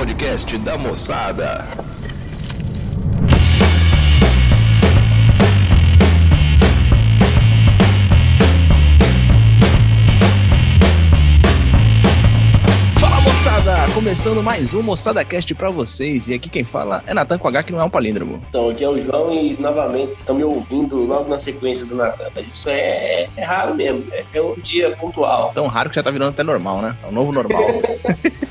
podcast da moçada. Fala moçada, começando mais um Moçada Cast pra vocês. E aqui quem fala é Natan com H, que não é um palíndromo. Então, aqui é o João e novamente estão me ouvindo logo na sequência do Natan. Mas isso é, é raro mesmo, é, é um dia pontual. Tão raro que já tá virando até normal, né? É o novo normal.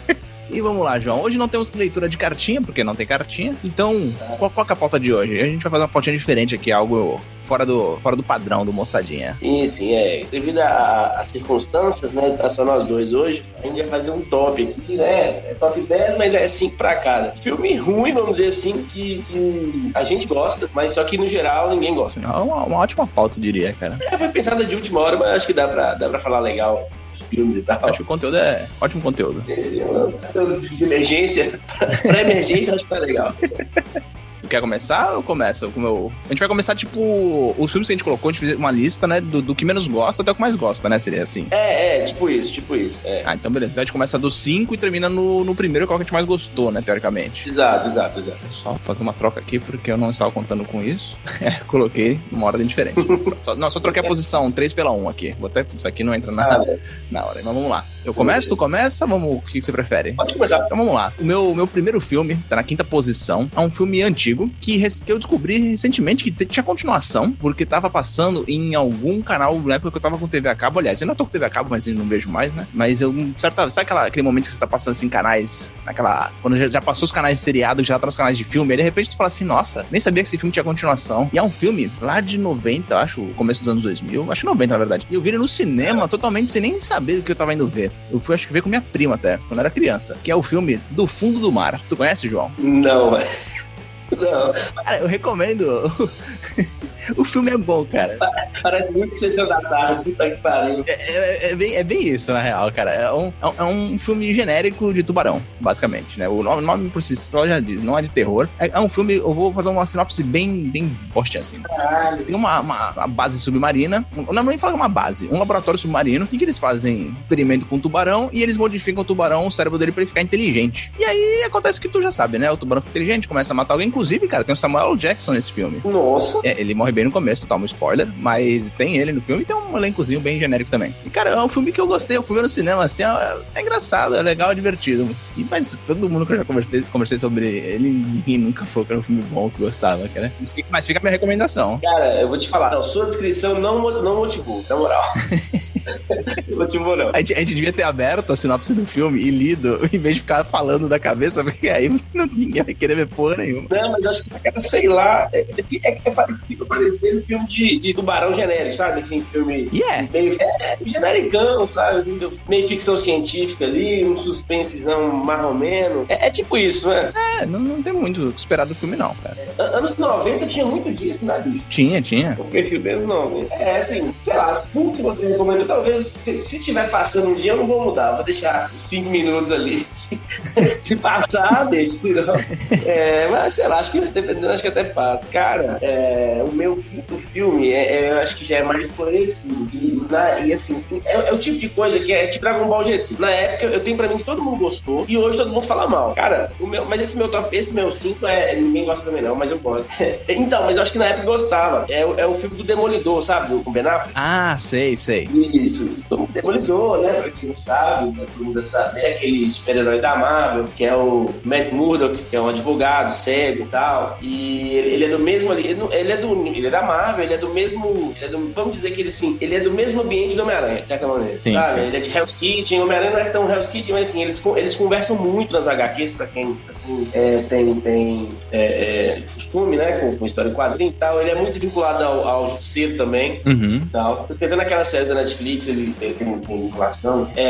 E vamos lá, João. Hoje não temos leitura de cartinha, porque não tem cartinha. Então, qual, qual é a pauta de hoje? A gente vai fazer uma pautinha diferente aqui, algo fora do, fora do padrão do moçadinha. Sim, sim, é. Devido às circunstâncias, né? Tá só nós dois hoje, a gente vai fazer um top aqui, né? É top 10, mas é 5 pra cada. Filme ruim, vamos dizer assim, que, que a gente gosta, mas só que no geral ninguém gosta. É uma, uma ótima pauta, eu diria, cara. É, foi pensada de última hora, mas acho que dá pra, dá pra falar legal assim, esses filmes e tal. Acho que o conteúdo é ótimo conteúdo. Esse conteúdo de emergência, pra emergência, acho que tá legal. Quer começar ou eu começo? Com o meu... A gente vai começar, tipo, os filmes que a gente colocou, a gente fez uma lista, né? Do, do que menos gosta até o que mais gosta, né? Seria assim. É, é, tipo isso, tipo isso. É. Ah, então beleza. Então a gente começa do 5 e termina no, no primeiro, qual que a gente mais gostou, né? Teoricamente. Exato, exato, exato. Só fazer uma troca aqui, porque eu não estava contando com isso. É, coloquei numa ordem diferente. só, não, só troquei a posição 3 pela 1 aqui. Vou até, isso aqui não entra na, Ah, na hora. Mas vamos lá. Eu começo, tu começa? Vamos, o que você prefere? Pode começar. Então vamos lá. O meu, meu primeiro filme, tá na quinta posição, é um filme antigo que, que eu descobri recentemente que tinha continuação, porque tava passando em algum canal na época que eu tava com TV a cabo. Aliás, eu ainda tô com TV a cabo, mas eu não vejo mais, né? Mas eu, certa, sabe aquela, aquele momento que você tá passando assim canais, naquela. Quando já, já passou os canais de seriado, já tá nos canais de filme, aí de repente tu fala assim, nossa, nem sabia que esse filme tinha continuação. E é um filme lá de 90, acho, começo dos anos 2000, acho que 90 na verdade. E eu vi ele no cinema totalmente sem nem saber do que eu tava indo ver. Eu fui, acho que ver com minha prima até, quando eu era criança, que é o filme Do Fundo do Mar. Tu conhece, João? Não, é. Não, Cara, eu recomendo. O filme é bom, cara. parece muito sessão da tarde, puta que pariu. É, é- é bem, é bem isso, na real, cara. É um, é um- é filme genérico de tubarão, basicamente, né? O nome, nome por si só já diz, não é de terror. É, é um filme, eu vou fazer uma sinopse bem, bem postinha assim. Caralho. Tem uma, uma- uma base submarina, não, nem fala uma base, um laboratório submarino, em que eles fazem experimento com o tubarão e eles modificam o tubarão, o cérebro dele pra ele ficar inteligente. E aí acontece que tu já sabe, né? O tubarão fica inteligente, começa a matar alguém. Inclusive, cara, tem o Samuel. Jackson nesse filme. Nossa. É, ele morre bem no começo, tá? Um spoiler, mas tem ele no filme e tem um elencozinho bem genérico também. E, cara, é um filme que eu gostei, eu fui ver no cinema, assim, é, é engraçado, é legal, é divertido. E, mas todo mundo que eu já conversei, conversei sobre ele, ninguém nunca falou que era um filme bom, que gostava, cara. Mas fica- a minha recomendação. Cara, eu vou te falar, não, sua descrição não, não motivou, na moral. não motivou, não. A gente, a gente devia ter aberto a sinopse do filme e lido, em vez de ficar falando da cabeça, porque aí não, ninguém vai querer ver porra nenhuma. Não, mas acho que, sei lá, é, é, é, é parecido, parecendo filme de, de tubarão genérico, sabe? Assim, filme E é, meio é, genericão, sabe? Meio ficção científica ali, um suspensezão marromeno. É, é tipo isso, né? é não, não tem muito o que esperar do filme, não, cara. An- Anos 90 tinha muito disso, né, bicho? Tinha, tinha. Porque filme anos 90. É, assim, sei lá, tudo que você recomendou, talvez, se, se estiver passando um dia, eu não vou mudar, vou deixar cinco minutos ali. se passar, deixa, se não. É, mas sei lá, acho que dependendo, acho que até passa. Cara, é, o meu quinto filme, é, é, eu acho que já é mais conhecido. E, na- e, assim, é, é o tipo de coisa que é tipo Dragon Ball GT. Na época, eu tenho pra mim que todo mundo gostou, e hoje todo mundo fala mal. Cara, o meu, mas esse meu top, esse meu cinco é. Ninguém gosta também, não, mas eu gosto. então, mas eu acho que na época eu gostava. É, o- é o filme do Demolidor, sabe? Com Ben Affleck. Ah, sei, sei. Isso, isso. O Demolidor, né? Pra quem não sabe, né, todo mundo sabe, é aquele super-herói da Marvel, que é o Matt Murdock, que é um advogado cego e tal. E ele, é do mesmo ali, ele, é do. Ele é da Marvel, ele é do mesmo. é do- vamos dizer que ele assim, ele é do mesmo ambiente do Homem-Aranha, de certa maneira. Sim, sabe? sim. Ele é de Hell's Kitchen, o Homem-Aranha não é tão Hell's Kitchen, mas assim, eles, eles conversam muito nas HQs, pra quem, pra quem, é, tem, tem é, é, costume, né? Com, com história em quadrinho e tal. Ele é muito vinculado ao, ao Justiceiro também Uhum. tal. Porque até naquela série da Netflix ele tem, tem, tem vinculação. É,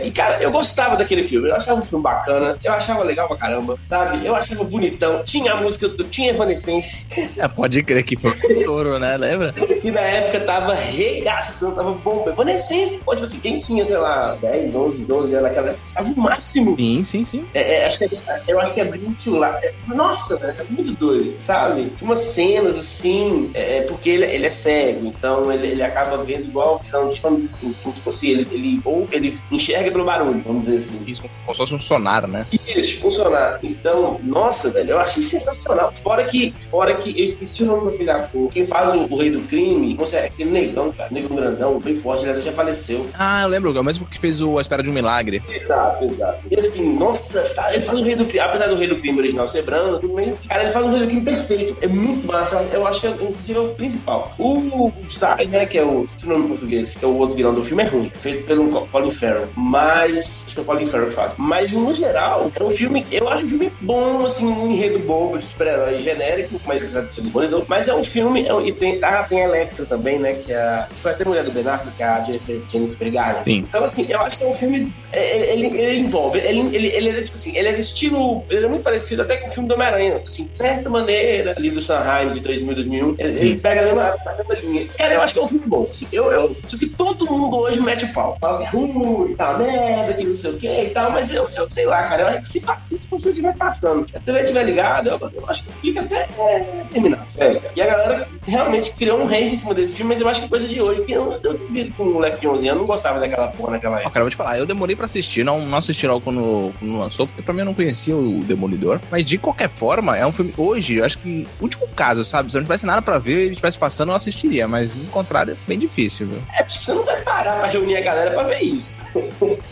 é, e, cara, eu gostava daquele filme. Eu achava um filme bacana. Eu achava legal pra caramba, sabe? Eu achava bonitão. Tinha a música, tinha Evanescence, É, pode crer que foi um touro, né? Lembra? que na época tava regaçando, tava bom. Evanescence, pô, tipo assim, quem tinha, sei lá, 10, 11, 12 anos naquela época, estava o máximo. Sim, sim, sim. É, é, acho que é- eu acho que é muito lá. é- nossa, velho, é muito doido, sabe? Tinha umas cenas assim, é, é porque ele, ele é cego, então ele, ele, acaba vendo igual a visão de, dizer assim, se fosse ele, ele ou ele enxerga pelo barulho, vamos dizer assim. Isso, como se fosse um sonar, né? Isso, funcionar. Então, nossa, velho, eu achei sensacional. Fora que, fora que eu esqueci o nome daquele ator. Quem faz o, o, rei do crime, você é aquele negão, cara, negão grandão, bem forte, ele já faleceu. Ah, eu lembro, é o mesmo que fez o A Espera de um Milagre. Exato, exato. E assim, nossa, ele faz o rei do crime, apesar do rei do crime original ser branco, tudo bem, cara, ele faz um rei do crime perfeito. É muito massa. Eu acho que é, inclusive, é o principal. O, o Sai, né, que é o, se o nome em português, que é o outro vilão do filme, é ruim. Feito pelo Colin Farrell. Mas, acho que é o Colin Farrell que faz. Mas, no geral, é um filme, eu acho um filme bom, assim, um enredo bobo de super-herói genérico, mas apesar de ser demolidor. Mas é um filme, é, e tem, ah, tem a Electra também, né, que é foi até mulher do Ben Affleck, que é a Jennifer, Jennifer Garner. Sim. Então, assim, eu acho que é um filme, é, ele, ele, ele envolve, ele, ele, ele, é, tipo assim, ele é estilo, ele é muito parecido até com o filme do Homem-Aranha, assim, de certa maneira, ali do Sanheim de 2000, 2001, ele, ele pega a mesma, a mesma linha. Cara, eu acho que é um filme bom, assim, eu, eu, só que todo mundo hoje mete o pau, fala que é ruim, tá merda, que não sei o que e tal, mas eu, eu sei lá, cara, eu acho que se, se, se o filme estiver passando, se a TV estiver ligada, eu, eu, acho que fica até é, terminar, sério, E a galera realmente criou um range em cima desse filme, mas eu acho que coisa de hoje, porque eu, eu duvido com um moleque de 11 anos, eu não gostava daquela porra naquela época. Ó, cara, eu vou te falar, eu demorei pra assistir, não, não assisti logo quando, quando lançou, porque pra mim eu não conhecia o Demolidor, mas de qualquer forma, é um filme, hoje, eu acho que, último caso, sabe, se eu não tivesse nada pra ver e estivesse passando, eu assistiria, mas, no contrário, é bem difícil, viu? É, você não vai parar pra reunir a galera pra ver isso.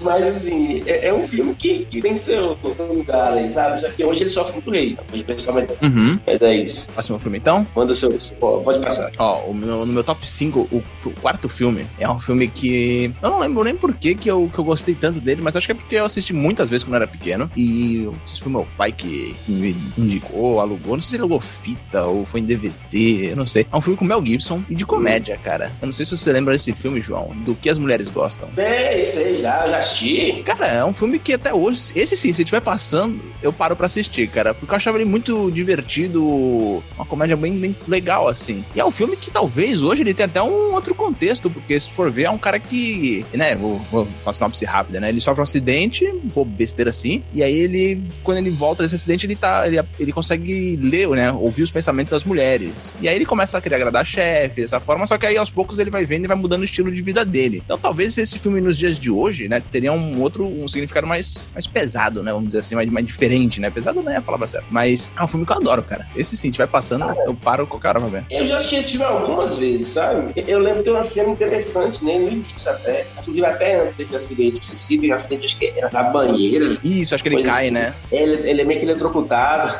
mas, assim, é, é, um filme que, que tem seu, lugar aí, sabe? Só que hoje ele sofre muito rei, hoje pessoalmente. Uhum. Mas é isso. Próximo filme, então? Manda seu, pode passar. Ó, o meu, no meu top 5, o, o, quarto filme é um filme que. Eu não lembro nem por que, que, eu, que eu gostei tanto dele, mas acho que é porque eu assisti muitas vezes quando eu era pequeno. E esse foi meu pai que me indicou, alugou. Não sei se ele alugou fita ou foi em DVD, eu não sei. É um filme com Mel Gibson e de comédia, cara. Eu não sei se você lembra desse filme, João, do que as mulheres gostam. Sei, sei, já, já assisti. Cara, é um filme que até hoje, esse sim, se estiver passando, eu paro pra assistir, cara. Porque eu achava ele muito divertido, uma comédia bem, bem legal, assim. E é um filme que talvez hoje ele tenha até um outro contexto, porque se for ver, é um cara que, né, vou, vou fazer uma sinopse rápida, né? Ele sofre um acidente, um pouco besteira assim, e aí ele, quando ele volta desse acidente, ele tá, ele, ele consegue ler, né, ouvir os pensamentos das mulheres. E aí ele começa a querer agradar a chefe, dessa forma, só que aí aos poucos ele vai vendo e vai mudando o estilo de vida dele. Então talvez esse filme nos dias de hoje, né, teria um outro, um significado mais, mais pesado, né, vamos dizer assim, mais, mais diferente, né? Pesado não é a palavra certa, mas é um filme que eu adoro, cara. Esse sim, se vai passando, eu paro com o cara pra ver. Eu já assisti esse filme algumas vezes, sabe? Eu lembro de ter uma cena interessante, né, no início até. Inclusive até antes desse acidente que você cita, um acidente acho que era da banheira. Isso, acho que ele cai, assim. né? Ele, ele é meio que eletrocutado.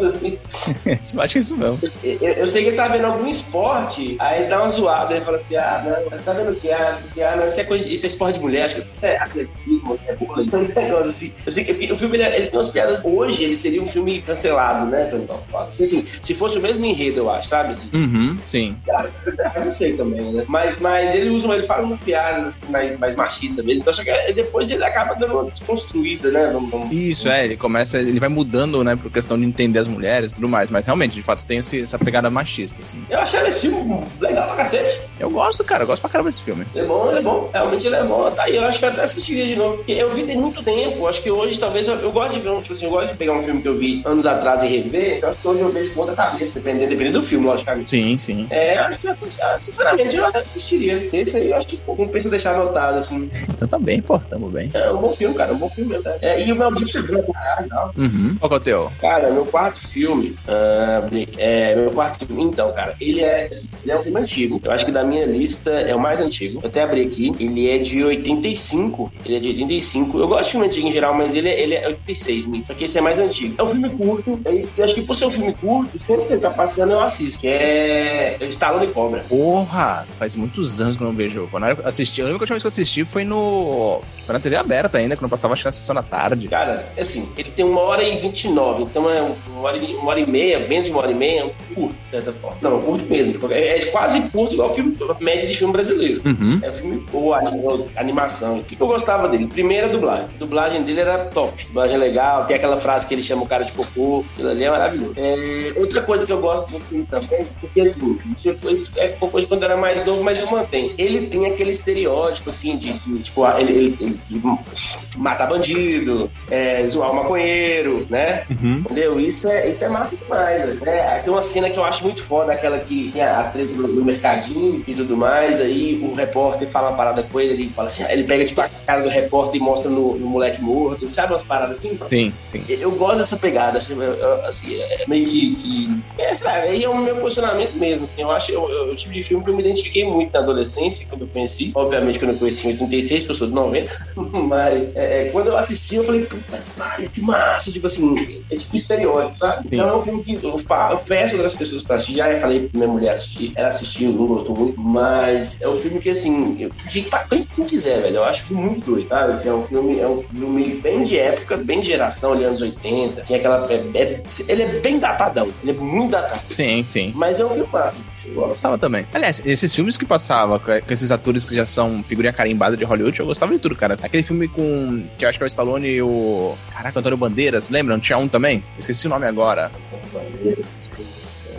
assim. acho que é isso mesmo. Eu, eu, eu, sei que ele tá vendo algum esporte, aí ele dá uma zoada, ele fala assim, ah, não, você tá vendo que? Ah, não, isso é, coisa, isso é esporte de mulher, acho que isso é atletismo, isso é vôlei, um negócio assim. Eu sei que o filme, ele, ele, tem umas piadas, hoje ele seria um filme cancelado, né, Tony assim, assim, se fosse o mesmo enredo, eu acho, sabe? Assim, uhum, sim. não sei também, né? Mas, mas ele usa, ele fala umas piadas assim, mais, mais machistas mesmo, então só que depois ele acaba dando uma desconstruída, né? Isso, é, ele começa, ele vai mudando, né, por questão de entender as mulheres e tudo mais, mas realmente, de fato, tem esse, essa pegada machista, assim. Eu achei esse filme legal pra cacete. Eu gosto, cara, eu gosto pra caramba desse filme. Ele é bom, ele é bom, realmente ele é bom. Tá aí, eu acho que eu até assistiria de novo, porque eu vi tem muito tempo, acho que hoje talvez eu, eu gosto de ver, um, tipo assim, eu gosto de pegar um filme que eu vi anos atrás e rever, então acho que hoje eu vejo com outra cabeça, dependendo, dependendo do filme, logicamente. Sim, sim. É, acho que, sinceramente, eu assistiria. Esse aí eu acho que compensa deixar anotado, assim. Então tá bem, pô, tamo bem. É um bom filme, cara, um bom filme mesmo. Né? É, e o Mel Gibson viu pra caralho, não. Uhum. Qual que é o teu? Cara, meu quarto filme, uh, é, meu quarto filme, então, cara, ele é, ele é um filme antigo. Eu acho que da minha lista é o mais antigo. Eu até abri aqui. Ele é de 85. Ele é de 85. Eu gosto de filme antigo em geral, mas ele, é, ele é 86, só que esse é mais antigo. É um filme curto. Eu acho que por ser um filme curto, sempre que ele tá passando, eu assisto. Que é Estalo de Cobra. Porra! Faz muitos anos que eu não vejo. Quando eu assisti, a última vez que eu assisti foi no. Foi na TV aberta ainda, quando eu passava acho na sessão da tarde. Cara, assim, ele tem uma hora e 29, então é uma hora e, uma hora e meia, menos de uma hora e meia, é um curto, de certa forma. Não, curto mesmo. É, é quase curto igual filme, média de filme brasileiro. Uhum. É um filme ou animação. O que, que eu gostava dele? Primeiro, a dublagem. A dublagem dele era top. dublagem legal, tem aquela frase que ele chama o cara de cocô. Aquilo ali é maravilhoso. É, outra coisa que eu gosto do filme também, porque assim, você é cocô de quando era mais novo, mas eu mantenho. Ele tem aquele estereótipo, assim, de, de tipo, ele, ele, ele de matar bandido, é, zoar o maconheiro, né? Uhum. Entendeu? Isso é, isso é massa demais, né? Tem uma cena que eu acho muito foda, aquela que tem a treta do, do mercadinho e tudo mais, aí o repórter fala uma parada com ele, ele fala assim, ele pega tipo a cara do repórter e mostra no, no moleque morto, sabe umas paradas assim? Sim, sim. Eu gosto dessa pegada, assim, assim é meio que. que é, sei lá, aí é o meu posicionamento mesmo, assim, eu acho, eu, eu, o tipo de filme que eu me identifiquei muito na adolescência, quando eu conheci, obviamente quando eu conheci em 86, porque eu sou de 90, mas é, é, quando eu assisti, eu falei, puta que pariu, que massa, tipo assim, é tipo estereótipo, sabe? Sim. Então é um filme que eu, eu peço outras pessoas pra assistir, já falei pra minha mulher assistir, ela assistiu, não gostou muito, mas é um filme que, assim, eu digo pra quem quiser, velho, eu acho muito doido, sabe? Assim, é um filme, é um filme bem de época, bem de geração, ali anos 80, tinha aquela, é, é, ele é bem datadão, ele é muito datado. Sim, sim. Mas é um filme massa. Eu gostava também. Aliás, esses filmes que passava com esses atores que já são figurinha carimbada de Hollywood, eu gostava de tudo, cara. Aquele filme com. que eu acho que é o Stallone e o. Caraca, Antônio Bandeiras, lembram? Tinha um também? Esqueci o nome agora. Bandeiras.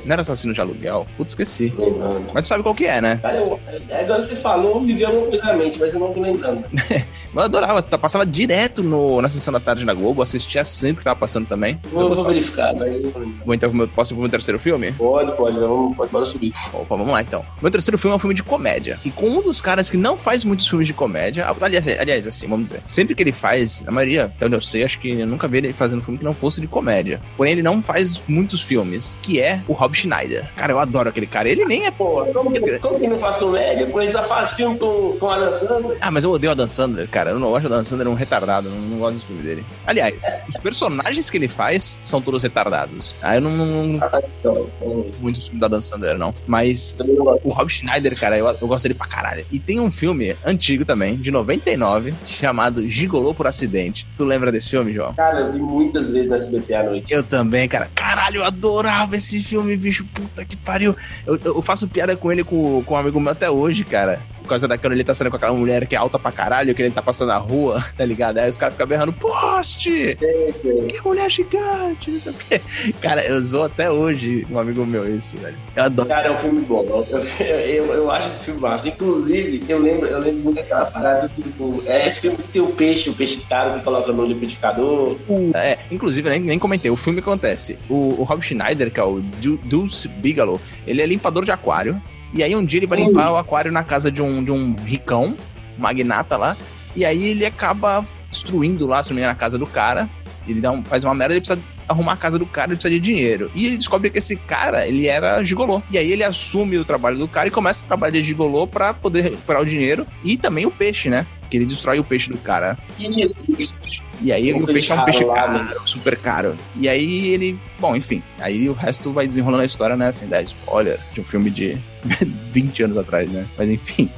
Não era assassino de aluguel? Putz, esqueci. Lembrando. Mas tu sabe qual que é, né? Cara, eu, agora você falou, me veio alguma coisa na mente, mas eu não tô lembrando. mas eu adorava, tá, passava direto no, na sessão da tarde na Globo, assistia sempre que tava passando também. Vou, vou verificar, mas... Vou então, meu, posso ir pro meu terceiro filme? Pode, pode, vamos, pode, bora subir. Opa, vamos lá então. Meu terceiro filme é um filme de comédia. E com um dos caras que não faz muitos filmes de comédia, aliás, aliás, assim, vamos dizer, sempre que ele faz, a maioria, até onde eu sei, acho que eu nunca vi ele fazendo um filme que não fosse de comédia. Porém, ele não faz muitos filmes, que é o Rob Schneider. Cara, eu adoro aquele cara. Ele nem é. Pô, como que, como que não faz comédia? Pô, ele já faz filme com, com a Dan Sandler. Ah, mas eu odeio a Dan Sandler, cara. Eu não acho a Dan Sandler um retardado. Não, não gosto do filme dele. Aliás, os personagens que ele faz são todos retardados. Ah, eu não. não ah, são, são. Muitos filmes da Dan Sandler, não. Mas o Rob Schneider, cara, eu, eu gosto dele pra caralho. E tem um filme antigo também, de 99, chamado Gigolô por Acidente. Tu lembra desse filme, João? Cara, eu vi muitas vezes no SBT à noite. Eu também, cara. Caralho, eu adorava esse filme, bicho. Puta que pariu. Eu, eu faço piada com ele com, com um amigo meu até hoje, cara. Por causa daquela ele tá saindo com aquela mulher que é alta pra caralho, que ele tá passando na rua, tá ligado? Aí os caras ficam berrando, poste! Sim, sim. Que mulher gigante, não sei o quê. Cara, eu sou até hoje um amigo meu isso, velho. Eu adoro. Cara, é um filme bom. Eu, eu, eu acho esse filme massa. Inclusive, eu lembro, eu lembro muito daquela parada, tipo, é esse filme que tem o peixe, o peixe caro que coloca no liquidificador. É, inclusive, nem, nem comentei, o filme acontece. O, o Rob Schneider, que é o Dulce Bigelow, ele é limpador de aquário. E aí um dia ele vai Sim. limpar o aquário na casa de um, de um ricão, magnata lá. E aí ele acaba destruindo lá, se não na casa do cara. Ele dá um, faz uma merda, ele precisa arrumar a casa do cara, ele precisa de dinheiro. E ele descobre que esse cara, ele era gigolô. E aí ele assume o trabalho do cara e começa a trabalhar de gigolô pra poder recuperar o dinheiro e também o peixe, né? Que ele destrói o peixe do cara. E aí o peixe é um peixe caro, né? super caro. E aí ele. Bom, enfim. Aí o resto vai desenrolando a história, né? Assim, 10 spoiler de um filme de 20 anos atrás, né? Mas enfim.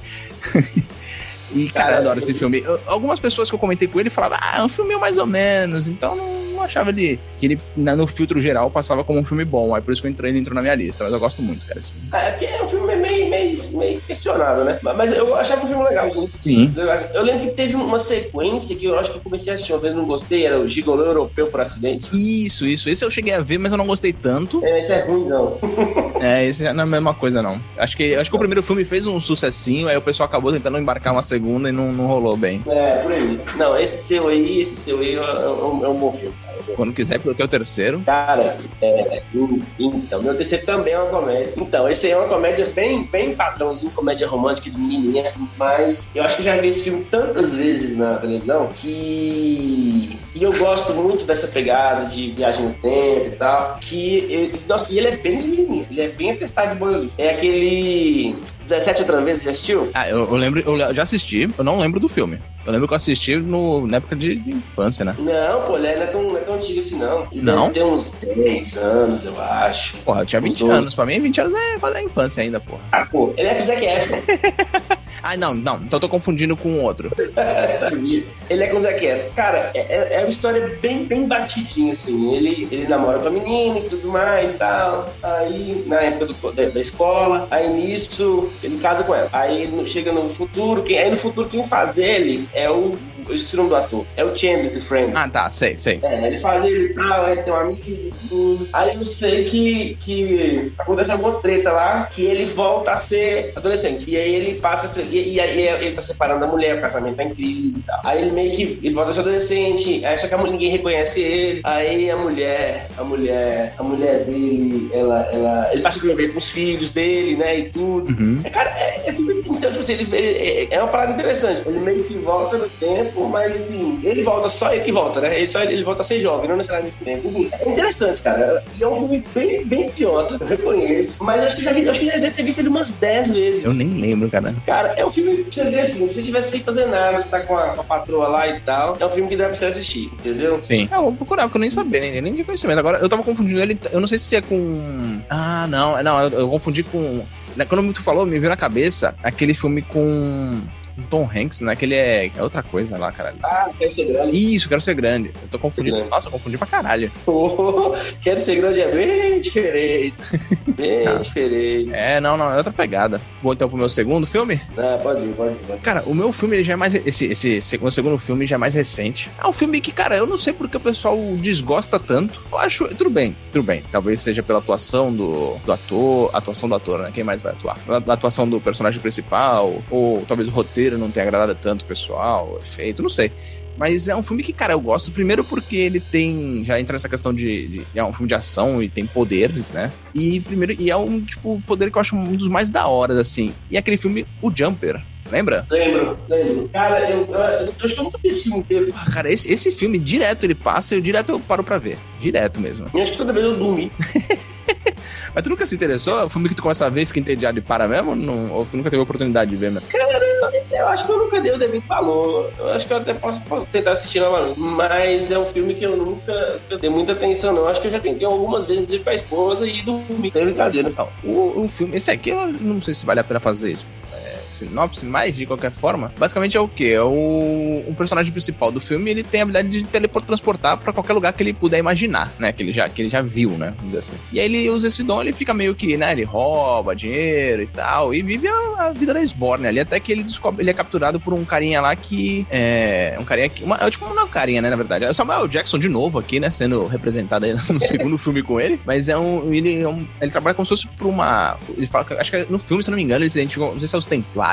E, cara, eu adoro esse filme. Algumas pessoas que eu comentei com ele falavam, ah, é um filme mais ou menos, então não, não achava ele que ele, no filtro geral, passava como um filme bom. Aí por isso que eu entrei, ele entrou na minha lista. Mas eu gosto muito, cara, filme. É, porque é um filme meio, meio, meio questionável, né? Mas eu achava um filme legal, sim. Sim. Eu lembro que teve uma sequência que eu acho que eu comecei a assistir uma vez, não gostei, era o Gigolô Europeu por Acidente. Isso, isso. Esse eu cheguei a ver, mas eu não gostei tanto. É, esse é ruimzão. é, esse não é a mesma coisa, não. Acho que, acho que o primeiro filme fez um sucessinho, aí o pessoal acabou tentando embarcar uma segunda e não, não rolou bem. É, por aí. Não, esse seu aí, esse seu aí é um, é um bom filme. Quando quiser pro teu terceiro. Cara, é, então, meu terceiro também é uma comédia. Então, esse é uma comédia bem, bem padrãozinho, comédia romântica de menininha, mas eu acho que já vi esse filme tantas vezes na televisão que e eu gosto muito dessa pegada de viagem no tempo e tal, que ele, nossa, e ele é bem de menininha, ele é bem atestado de boiolista. É aquele 17 outra vez, você já assistiu? Ah, eu, eu lembro, eu já assisti, eu não lembro do filme. Eu lembro que eu assisti no, na época de, de infância, né? Não, pô, ele não é tão, não é tão antigo assim, não. Ele não? Tem uns 10 anos, eu acho. Porra, eu tinha 20 anos. Pra mim, 20 anos é fazer a infância ainda, porra. Ah, pô, ele é com o Zac Efron. ah, não, não. Então eu tô confundindo com outro. ele é com o Zac Efron. Cara, é, é, é uma história bem, bem batidinha, assim. Ele, ele namora com a menina e tudo mais e tal. Aí, na época do, da, da, escola, aí nisso, ele casa com ela. Aí chega no futuro, quem, aí no futuro quem faz ele é o eu esqueci o nome do ator. É o Chandler de Friends. Ah, tá, sei, sei. É, ele faz ele e tal, ele tem um amigo. Tudo. Aí eu sei que, que acontece alguma treta lá, que ele volta a ser adolescente. E aí ele passa, e, e aí ele tá separando da mulher, o casamento tá em crise e tal. Aí ele meio que ele volta a ser adolescente, aí só que a, ninguém reconhece ele. Aí a mulher, a mulher, a mulher dele, ela, ela ele passa a conviver com os filhos dele, né, e tudo. Uhum. É, cara, é, é, então, tipo assim, ele, ele, é uma parada interessante. Ele meio que volta no tempo, mas assim, ele volta, só ele que volta, né? Ele, só ele, volta a ser jovem, não necessariamente tempo. Enfim, é interessante, cara. E é um filme bem, bem idiota, eu reconheço. Mas acho que já, acho que já deve ter visto ele umas 10 vezes. Eu nem lembro, cara. Cara, é um filme que você vê assim, se você estivesse sem fazer nada, você tá com a, a patroa lá e tal, é um filme que dá pra você assistir, entendeu? Sim. É, eu vou procurar, porque eu nem sabia, nem, nem de conhecimento. Agora, eu tava confundindo ele, eu não sei se é com... Ah, não, não, eu, eu confundi com... Quando tu falou, me veio na cabeça aquele filme com Tom Hanks, né? Que ele é, é outra coisa lá, caralho. Ah, quero ser grande. Isso, quero ser grande. Eu tô confundindo. Nossa, eu confundi pra caralho. Oh, quero ser grande é bem diferente. Bem ah. diferente. É, não, não, é outra pegada. Vou então pro meu segundo filme? Ah, pode ir, pode ir. Pode. Cara, o meu filme ele já é mais. Esse, esse segundo, segundo filme já é mais recente. É um filme que, cara, eu não sei porque o pessoal desgosta tanto. Eu acho. Tudo bem, tudo bem. Talvez seja pela atuação do, do ator. Atuação do ator, né? Quem mais vai atuar? A atuação do personagem principal, ou talvez o roteiro roteiro não tenha agradado tanto o pessoal, efeito, não sei. Mas é um filme que, cara, eu gosto. Primeiro porque ele tem. Já entra nessa questão de, de. É um filme de ação e tem poderes, né? E primeiro. E é um, tipo, poder que eu acho um dos mais da hora, assim. E aquele filme, O Jumper. Lembra? Lembro, lembro. Cara, eu, eu, eu acho que eu nunca vi esse filme inteiro. Ah, cara, esse, esse filme, direto ele passa e eu direto eu paro pra ver. Direto mesmo. Eu acho que toda vez eu dormi. Mas tu nunca se interessou? É um filme que tu começa a ver e fica entediado e para mesmo? Não, ou tu nunca teve a oportunidade de ver mesmo? Cara, eu acho que eu nunca dei o devido valor. Eu acho que eu até posso, posso tentar assistir novamente. Mas é um filme que eu nunca dei muita atenção, não. Eu acho que eu já tentei algumas vezes ir com a esposa e dormir. Sem brincadeira. Não, o, o filme, esse aqui eu não sei se vale a pena fazer isso. É sinopse, mas de qualquer forma, basicamente é o que? É o um personagem principal do filme, ele tem a habilidade de teletransportar para qualquer lugar que ele puder imaginar, né? Que ele já, que ele já viu, né? Vamos dizer assim. E aí ele usa esse dom, ele fica meio que, né? Ele rouba dinheiro e tal, e vive a, a vida da Sborne ali, até que ele descobre, ele é capturado por um carinha lá que é um carinha que, uma, é tipo uma carinha, né? Na verdade, é Samuel Jackson de novo aqui, né? Sendo representado aí no segundo filme com ele, mas é um, ele, é um, ele trabalha como se fosse por uma, ele fala, acho que no filme, se não me engano, eles identificam, não sei se é os Templários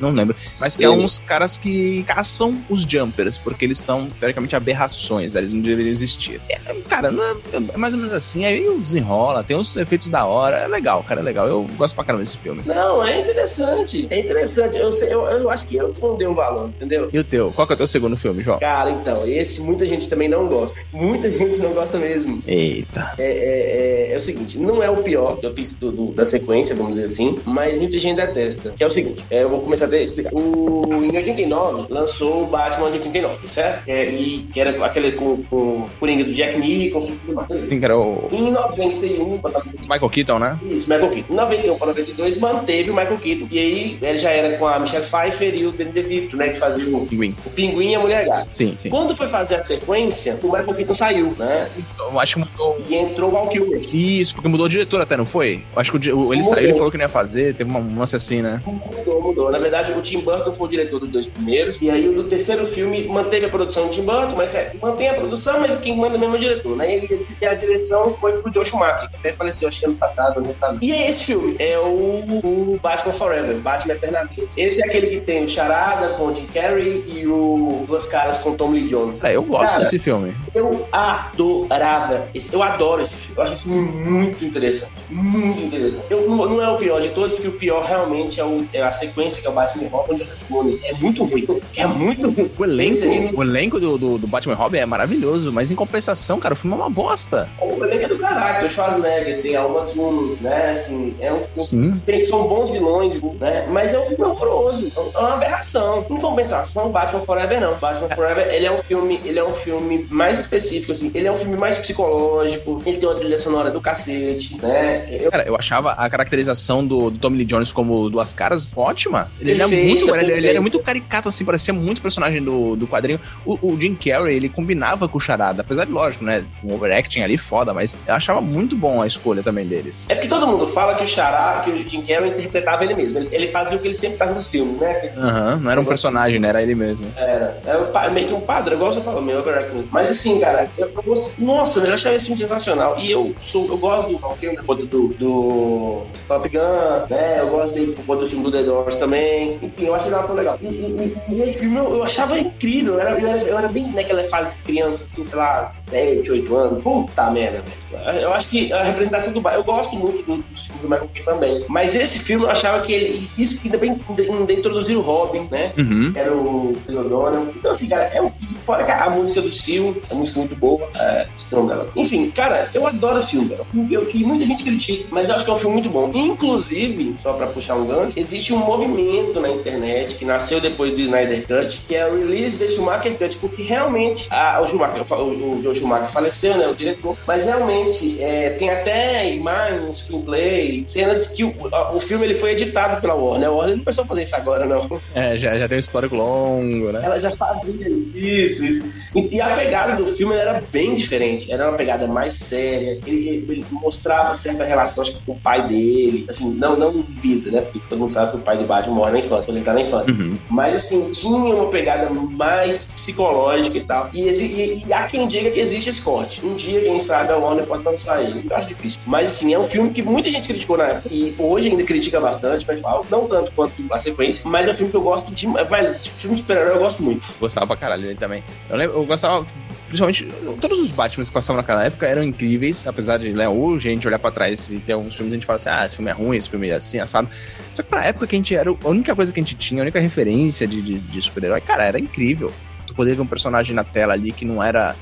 Não lembro. Mas Sim. que é uns caras que caçam os Jumpers, porque eles são, teoricamente, aberrações, eles não deveriam existir. É, cara, é, é, mais ou menos assim, aí desenrola, tem uns efeitos da hora, é legal, cara, é legal. Eu gosto pra caramba desse filme. Não, é interessante, é interessante. Eu, sei, eu, eu acho que eu não dei um valor, entendeu? E o teu? Qual que é o teu segundo filme, João? Cara, então, esse muita gente também não gosta. Muita gente não gosta mesmo. Eita. É, é, é, é o seguinte, não é o pior eu fiz do, do, da sequência, vamos dizer assim, mas muita gente detesta. Que é o seguinte, é, eu vou começar a explicar. O, em 89, lançou o Batman de 89, certo? É, e que era aquele com, com o Coringa do Jack Nicholson tudo mais. Sim, que era o... Em 91... Michael Keaton, né? Isso, Michael Keaton. Em 91 para 92, manteve o Michael Keaton. E aí, ele já era com a Michelle Pfeiffer e o Danny DeVito, né? Que fazia o... Pinguim. O Pinguim e a Mulher Gata. Sim, sim. Quando foi fazer a sequência, o Michael Keaton saiu, né? Eu acho que mudou... E entrou o Val Kilmer. Isso, porque mudou o diretor até, não foi? Eu acho que o, ele mudou. saiu, ele falou que não ia fazer, teve um lance assim, né? Mudou, mudou. Na verdade, o Tim Burton foi o diretor dos dois primeiros. E aí o do terceiro filme manteve a produção do Tim Burton, mas é, mantém a produção, mas quem manda mesmo é o diretor, né? E, a direção foi pro Joe Schumacher, que até faleceu acho que ano passado, ano passado. E é esse filme, é o, o Batman Forever, Batman Eternamente. Esse é aquele que tem o Charada com o Jim Carrey e o Duas Caras com Tom Lee Jones. É, eu gosto Cara, desse filme. Eu adorava esse, eu adoro esse filme. Eu acho esse filme muito interessante. Muito interessante. Eu, não, não é o pior de todos, porque o pior realmente é, o, é a sequência que é o Batman Robin, onde é muito ruim. É muito ruim. O elenco, o elenco do, do, do, Batman Robin é maravilhoso, mas em compensação, cara, o filme é uma bosta. O elenco é do caralho. O Schwarzenegger, tem a Thurman, né? Assim, é um, tem, são bons vilões, né? Mas é um filme horroroso. É uma aberração. Em compensação, Batman Forever não. Batman Forever, ele é um filme, ele é um filme mais específico, assim. Ele é um filme mais psicológico. Ele tem uma trilha sonora do cacete, né? Eu... Cara, eu achava a caracterização do, do Tommy Lee Jones como duas caras ótima. Ele é muito, ele, ele, era muito caricato, assim, parecia muito personagem do, do quadrinho. O, o, Jim Carrey, ele combinava com o Charada, apesar de, lógico, né, um overacting ali foda, mas eu achava muito bom a escolha também deles. É porque todo mundo fala que o Charada, que o Jim Carrey interpretava ele mesmo. Ele, ele fazia o que ele sempre faz nos filmes, né? Aham, uhum, não era um personagem, né? Era ele mesmo. Era. Era meio que um padrão, igual você falou, meio overacting. Mas assim, cara, eu, eu, nossa, eu achava esse filme sensacional. E eu sou, eu gosto do filme do, do, do Top Gun, né? Eu gosto dele por conta do filme do The Doors também. Enfim, eu achei ela tão legal. E, e, e esse filme eu, achava incrível. Eu era, eu era, eu era bem naquela fase criança, assim, sei lá, 7, 8 anos. Puta merda, velho. Eu acho que a representação do bairro, eu gosto muito do, do filme do Michael Keaton também. Mas esse filme eu achava que ele, isso ainda bem ainda introduziu o Robin, né? Uhum. Era o O'Donnell. Então, assim, cara, é um filme, fora que a música do Sil, é uma música muito boa. É, Enfim, cara, eu adoro esse filme, cara. É um filme que muita gente critica, mas eu acho que é um filme muito bom. Inclusive, só pra puxar um gancho, existe um movimento na internet que nasceu depois do Snyder Cut, que é o release de Schumacher Cut, porque realmente a, o Schumacher, o, o Joe Schumacher faleceu, né, o diretor, mas realmente é, tem até imagens, screenplay, cenas que o, o filme ele foi editado pela Warner. A Warner não começou a fazer isso agora, não. É, já, já tem um histórico longo, né? Ela já fazia isso, isso. E, e a pegada do filme era bem diferente. Era uma pegada mais séria. Ele, ele mostrava certa relação acho, com o pai dele. Assim, não, não vida, né? Porque todo mundo sabe que o pai de Batman morre na infância, quando ele tá na infância. Uhum. Mas, assim, tinha uma pegada mais psicológica e tal. E, e, e, há quem diga que existe esse corte. Um dia, quem sabe, a Warner pode lançar ele. Eu acho difícil. Mas, assim, é um filme que muita gente criticou na época. E hoje ainda critica bastante, mas não tanto quanto a sequência. Mas é um filme que eu gosto de. Velho, filme de super-herói eu gosto muito. Gostava pra caralho dele também. Eu, lembro, eu gostava principalmente todos os Batman que passavam naquela época eram incríveis, apesar de né, hoje a gente olhar pra trás e ter uns filmes a gente fala assim, ah, esse filme é ruim, esse filme é assim, assado. Só que pra época que a gente era, a única coisa que a gente tinha, a única referência de, de, de super-herói, cara, era incrível. Tu poder ver um personagem na tela ali que não era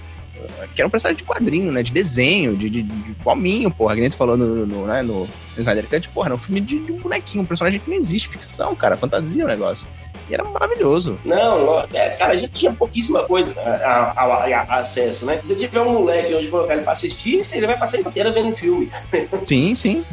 que era um personagem de quadrinho, né? De desenho, de, de, de pominho, porra. Que a gente falou no, no, né, no, no Snyder Cut, porra, era um filme de, de, um bonequinho, um personagem que não existe, ficção, cara, fantasia o negócio. E era maravilhoso. Não, é, cara, a gente tinha pouquíssima coisa a, a, a, a, acesso, né? Se você tiver um moleque onde colocar ele pra assistir, ele vai passar inteira vendo filme. Sim, sim.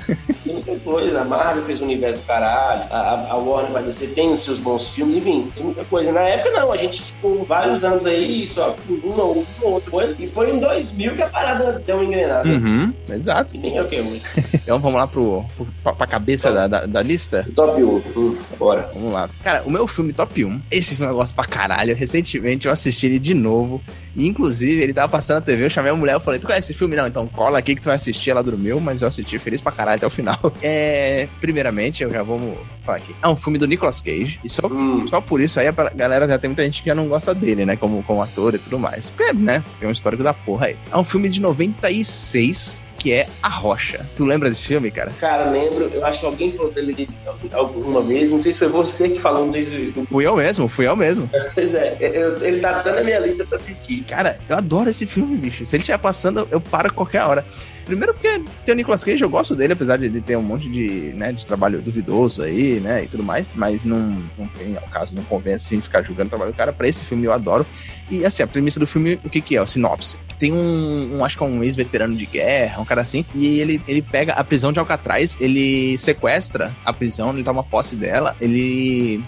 Tem muita coisa. A Marvel fez o universo do caralho, a, a Warner vai descer, tem os seus bons filmes, enfim, tem muita coisa. Na época, não, a gente ficou vários anos aí só com uma ou outra coisa, e foi em 2000 que a parada deu uma engrenada. Uhum, exato. E nem é o que hoje. então vamos lá pro, pro, pra, pra cabeça da, da, da, lista? Top 1. Hum, bora. Vamos lá. Cara, o meu filme top 1. Esse filme eu gosto pra caralho. Recentemente eu assisti ele de novo. E, inclusive, ele tava passando na TV, eu chamei a mulher, eu falei, tu conhece esse filme? Não, então cola aqui que tu vai assistir. Ela dormiu, mas eu assisti feliz pra caralho até o final. É, primeiramente, eu já vou falar aqui. É um filme do Nicolas Cage. E só, hum. só por isso aí a galera já tem muita gente que já não gosta dele, né? Como, como ator e tudo mais. Porque, né? Tem um histórico da porra aí. É um filme de 96 que é A Rocha. Tu lembra desse filme, cara? Cara, lembro. Eu acho que alguém falou dele alguma vez. Não sei se foi você que falou, não sei se. Fui eu mesmo, fui eu mesmo. pois é, eu, ele tá dando a minha lista pra assistir. Cara, eu adoro esse filme, bicho. Se ele estiver passando, eu paro qualquer hora. Primeiro porque tem o Nicolas Cage, eu gosto dele, apesar de ele ter um monte de, né, de trabalho duvidoso aí, né, e tudo mais, mas não, não tem, ao caso, não convém assim ficar julgando o trabalho do cara. Pra esse filme eu adoro. E assim, a premissa do filme, o que que é? O sinopse. Tem um, um acho que é um ex-veterano de guerra, um cara assim, e ele, ele pega a prisão de Alcatraz, ele sequestra a prisão, ele toma posse dela, ele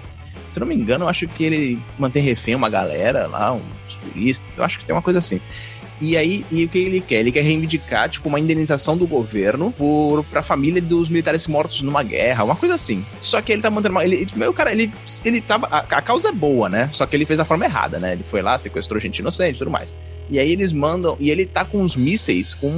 se não me engano, eu acho que ele mantém refém uma galera lá, uns turistas, eu acho que tem uma coisa assim. E aí, e o que ele quer? Ele quer reivindicar, tipo, uma indenização do governo por, pra família dos militares mortos numa guerra, uma coisa assim. Só que ele tá mantendo uma. Ele, meu, cara, ele, ele tava. A, a causa é boa, né? Só que ele fez a forma errada, né? Ele foi lá, sequestrou gente inocente e tudo mais. E aí eles mandam. E ele tá com uns mísseis com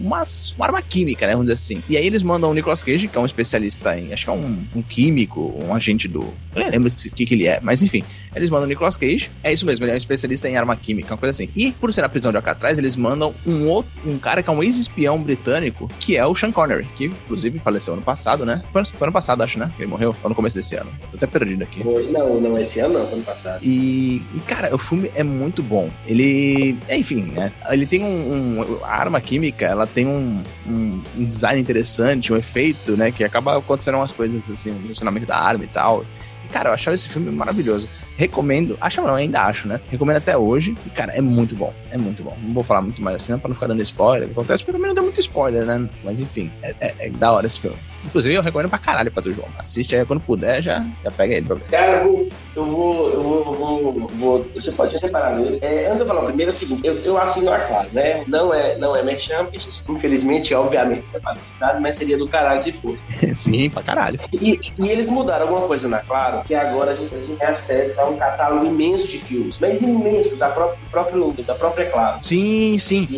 umas, uma arma química, né? Vamos dizer assim. E aí eles mandam o Nicolas Cage, que é um especialista em. Acho que é um, um químico, um agente do. Eu nem lembro o que, que ele é, mas enfim. Eles mandam o Nicolas Cage. É isso mesmo, ele é um especialista em arma química, uma coisa assim. E por ser na prisão de Alcatraz, eles mandam um outro. Um cara que é um ex-espião britânico, que é o Sean Connery, que inclusive faleceu ano passado, né? Foi, foi ano passado, acho, né? Ele morreu. Ou no começo desse ano. Tô até perdido aqui. Foi, não, não, esse ano não, foi ano passado. E, e, cara, o filme é muito bom. Ele. É, enfim, né? Ele tem um, um, A arma química, ela tem um, um, um, design interessante, um efeito, né? Que acaba acontecendo umas coisas assim, um funcionamento da arma e tal. E, cara, eu achava esse filme maravilhoso. Recomendo, acho não, ainda acho, né? Recomendo até hoje. E, cara, é muito bom. É muito bom. Não vou falar muito mais assim, pra não ficar dando spoiler. Acontece porque também não deu muito spoiler, né? Mas enfim, é, é, é da hora esse filme. Inclusive, eu recomendo pra caralho pra tu, João. Assiste aí quando puder, já, já pega ele. Cara, eu vou, eu vou, eu vou, vou, Você pode separar ele. É, antes de eu falar primeiro, é o seguinte: eu, eu assino a Claro, né? Não é, não é Merchan, porque infelizmente, obviamente, é patrocinado, mas seria do caralho se fosse. Sim, pra caralho. E, e, eles mudaram alguma coisa na Claro, que agora a gente assim, tem acesso a um catálogo imenso de filmes, mas imenso, da própria, próprio, da própria Claro. Sim, sim.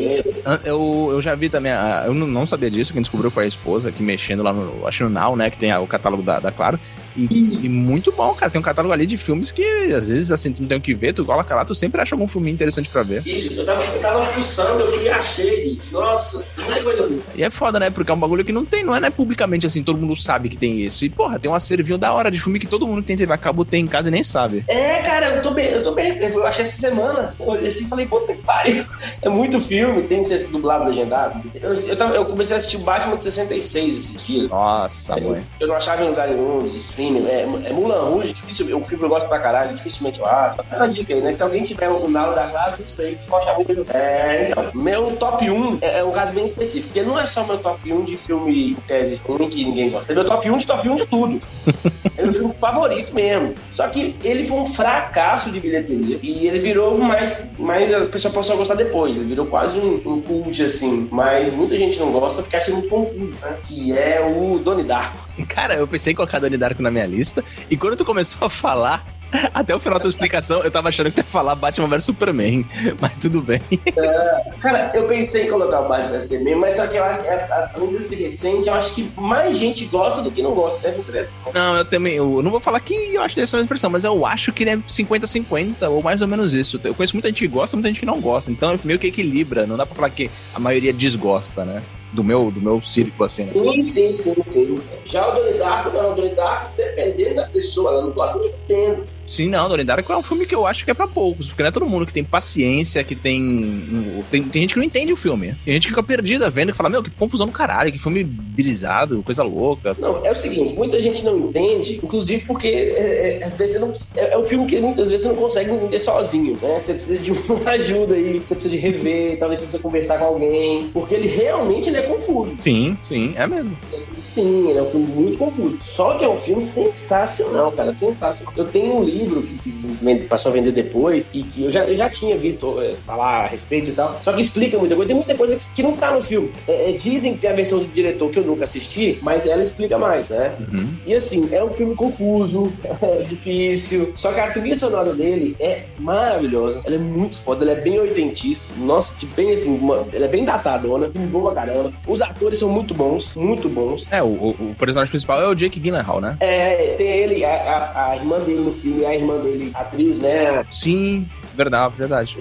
Eu, eu já vi também, eu não sabia disso, quem descobriu foi a esposa, que mexendo lá no acho no Now, né, que tem o catálogo da, da Claro. E, e, muito bom, cara. Tem um catálogo ali de filmes que, às vezes, assim, tu não tem o que ver, tu coloca lá, tu sempre acha algum filme interessante pra ver. Isso, eu tava, eu tava fuçando, eu fui e achei. Nossa, muita coisa boa. E é foda, né? Porque é um bagulho que não tem, não é né, publicamente assim, todo mundo sabe que tem isso. E, porra, tem um acervinho da hora de filme que todo mundo que tem TV a cabo tem em casa e nem sabe. É, cara, eu tô bem, eu tô bem. Eu achei essa semana, eu olhei assim e falei, puta que pariu. É muito filme, tem que ser dublado, legendado. Eu, eu, tava, eu comecei a assistir o Batman de 66 esse dia. Nossa, eu, mãe. Eu não achava em lugar nenhum É, é Mulan Rouge, difícil, um filme eu gosto pra caralho, dificilmente eu acho. É uma dica aí, né? Se alguém tiver o Nalo da que você pode achar muito. É, então, meu top 1 é, é, um caso bem específico, porque não é só meu top 1 de filme em tese ruim que ninguém gosta. É meu top 1 de top 1 de tudo. é meu filme favorito mesmo. Só que ele foi um fracasso de bilheteria e ele virou mais, mais a pessoa passou a gostar depois. Ele virou quase um, um cult, assim. Mas muita gente não gosta porque acha muito confuso, né? Que é o Donnie Darko. Cara, eu pensei em colocar Donnie Darko na minha lista e quando tu começou a falar, até o final da tua explicação, eu tava achando que ia falar Batman vs Superman, mas tudo bem. É, cara, eu pensei em colocar o Batman vs Superman, mas só que eu acho que, além de ser recente, eu acho que mais gente gosta do que não gosta dessa impressão. Não, eu também, eu não vou falar que eu acho dessa impressão, mas eu acho que ele é 50-50, ou mais ou menos isso. Eu conheço muita gente que gosta, muita gente que não gosta, então meio que equilibra, não dá pra falar que a maioria desgosta, né? Do meu, do meu círculo, assim. Né? Sim, sim, sim, sim. Já o Donnie Darko, não, o Donnie Darko, dependendo da pessoa, ela não gosta nem entendo. Sim, não, Donnie Darko é um filme que eu acho que é pra poucos, porque não é todo mundo que tem paciência, que tem. Tem, tem gente que não entende o filme. Tem gente que fica perdida vendo e fala, meu, que confusão do caralho, que filme brisado, coisa louca. Não, é o seguinte, muita gente não entende, inclusive porque é, é, às vezes não, é, é, um filme que muitas vezes você não consegue entender sozinho, né? Você precisa de uma ajuda aí, você precisa de rever, talvez você precisa conversar com alguém, porque ele realmente ele é confuso. Sim, sim, é mesmo. Sim, ele é um filme muito confuso. Só que é um filme sensacional, cara, sensacional. Eu tenho um livro que, que passou a vender depois e que eu já, eu já tinha visto é, falar a respeito e tal, só que explica muita coisa. Tem muita coisa que, que não tá no filme. É, é, dizem que tem a versão do diretor que eu nunca assisti, mas ela explica mais, né? Uhum. E assim, é um filme confuso, é difícil, só que a trilha sonora dele é maravilhosa. Ela é muito foda, ela é bem oitentista. Nossa, tipo, bem assim, uma, ela é bem datadona, filme bom pra caramba. Os atores são muito bons, muito bons. É, o, o, o personagem principal é o Jake Gyllenhaal, né? É, tem ele, a, a, a irmã dele no filme, a irmã dele, atriz, né? Sim, Verdade, verdade.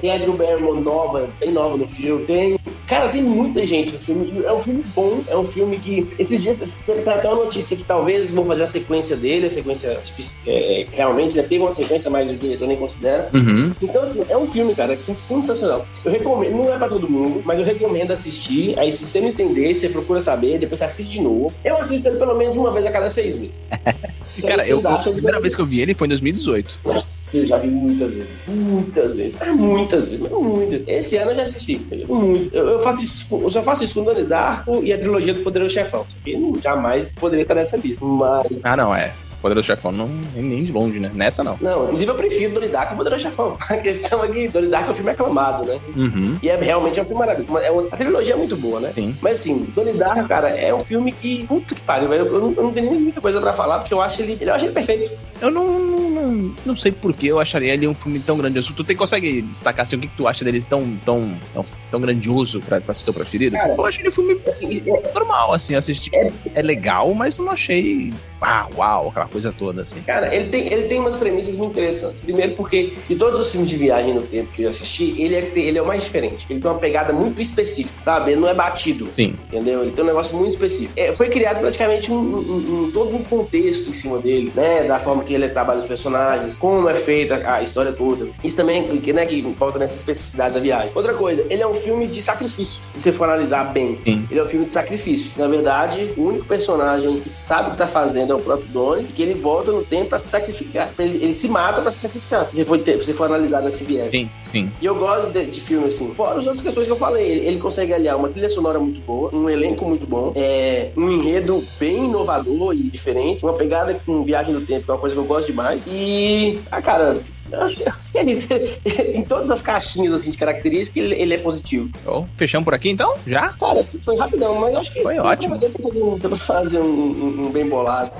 Tem a Drew Barrymore nova, bem nova no filme. Tem. Cara, tem muita gente no filme. É um filme bom, é um filme que. Esses dias saiu até uma notícia que talvez vão fazer a sequência dele, a sequência é, realmente, né? Teve uma sequência, mas o diretor nem considera. Uhum. Então, assim, é um filme, cara, que é sensacional. Eu recomendo, não é pra todo mundo, mas eu recomendo assistir. Aí, se você não entender, você procura saber, depois você assiste de novo. Eu assisto pelo menos uma vez a cada seis meses. cara, eu, a primeira vez que eu vi ele foi em 2018. Nossa, eu já vi muitas vezes muitas vezes. É muitas vezes, muitas. Esse ano eu já assisti. Muito. Eu, eu, faço isso, eu só faço isso com Donnie Darko e a trilogia do Poderoso Chefão. Que jamais poderia estar nessa lista. Mas. Ah, não, é. Poderoso Chefão não nem de longe, né? Nessa não. Não, inclusive eu prefiro Darko e Poderoso Chefão. A questão é que Donnie Darko é um filme aclamado, né? Uhum. E é realmente é um filme maravilhoso. É uma, a trilogia é muito boa, né? Sim. Mas assim, Donnie Darko, cara, é um filme que. Puta que pariu, eu, eu, eu, não tenho nem muita coisa pra falar, porque eu acho ele. Eu acho ele perfeito. Eu não, não, não, sei por que eu acharia ele um filme tão grandioso. Tu tem, consegue destacar assim, o que, que tu acha dele tão, tão, tão, tão grandioso pra, pra ser teu preferido? Cara, eu achei ele um filme assim, é, normal, assim, assistir. É, é legal, mas não achei. Ah, uau, aquela coisa toda, assim. Cara, ele tem, ele tem umas premissas muito interessantes. Primeiro porque, de todos os filmes de viagem no tempo que eu assisti, ele é, ele é o mais diferente. Ele tem uma pegada muito específica, sabe? Ele não é batido. Sim. Entendeu? Ele tem um negócio muito específico. É, foi criado praticamente um, um, um, todo um contexto em cima dele, né? Da forma que ele trabalha os personagens, como é feita a história toda. Isso também, que, né, que volta nessa especificidade da viagem. Outra coisa, ele é um filme de sacrifício, se você for analisar bem. Sim. Ele é um filme de sacrifício. Na verdade, o único personagem que sabe o que tá fazendo é o próprio Donnie, que ele volta no tempo pra se sacrificar. Ele, ele se mata pra se sacrificar. Se você for, se for analisar nesse viés. Sim, sim. E eu gosto de, de filme assim. Fora as outras questões que eu falei. Ele, ele, consegue aliar uma trilha sonora muito boa, um elenco muito bom, é, um enredo bem inovador e diferente, uma pegada com viagem no tempo, que é uma coisa que eu gosto demais. E, ah, cara, eu acho, acho, que é isso. em todas as caixinhas assim, de características, ele, ele é positivo. Oh, fechamos por aqui então? Já? Cara, foi rapidão, mas acho que foi ótimo. Deu pra fazer um, deu pra fazer um, um, um bem bolado.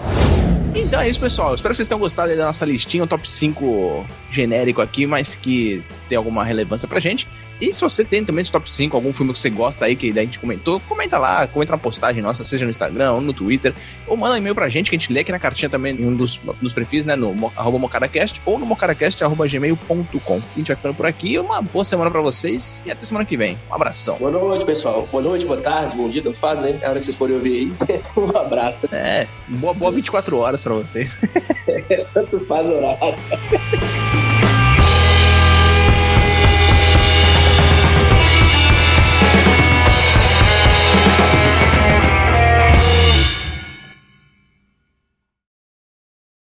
Então é isso, pessoal. Espero que vocês tenham gostado da nossa listinha, um top 5 genérico aqui, mas que ter alguma relevância pra gente. E se você tem também esse top 5, algum filme que você gosta aí, que a gente comentou, comenta lá, comenta na postagem nossa, seja no Instagram ou no Twitter, ou manda um e-mail pra gente, que a gente lê aqui na cartinha também, em um dos, dos perfis, né, no arroba mocaracast, ou no mocaracast.gmail.com. A gente vai ficando por aqui, uma boa semana pra vocês e até semana que vem. Um abração. Boa noite, pessoal. Boa noite, boa tarde, bom dia, tanto faz, né? É a hora que vocês forem ouvir aí. um abraço. É, boa, boa 24 horas pra vocês. tanto faz horário.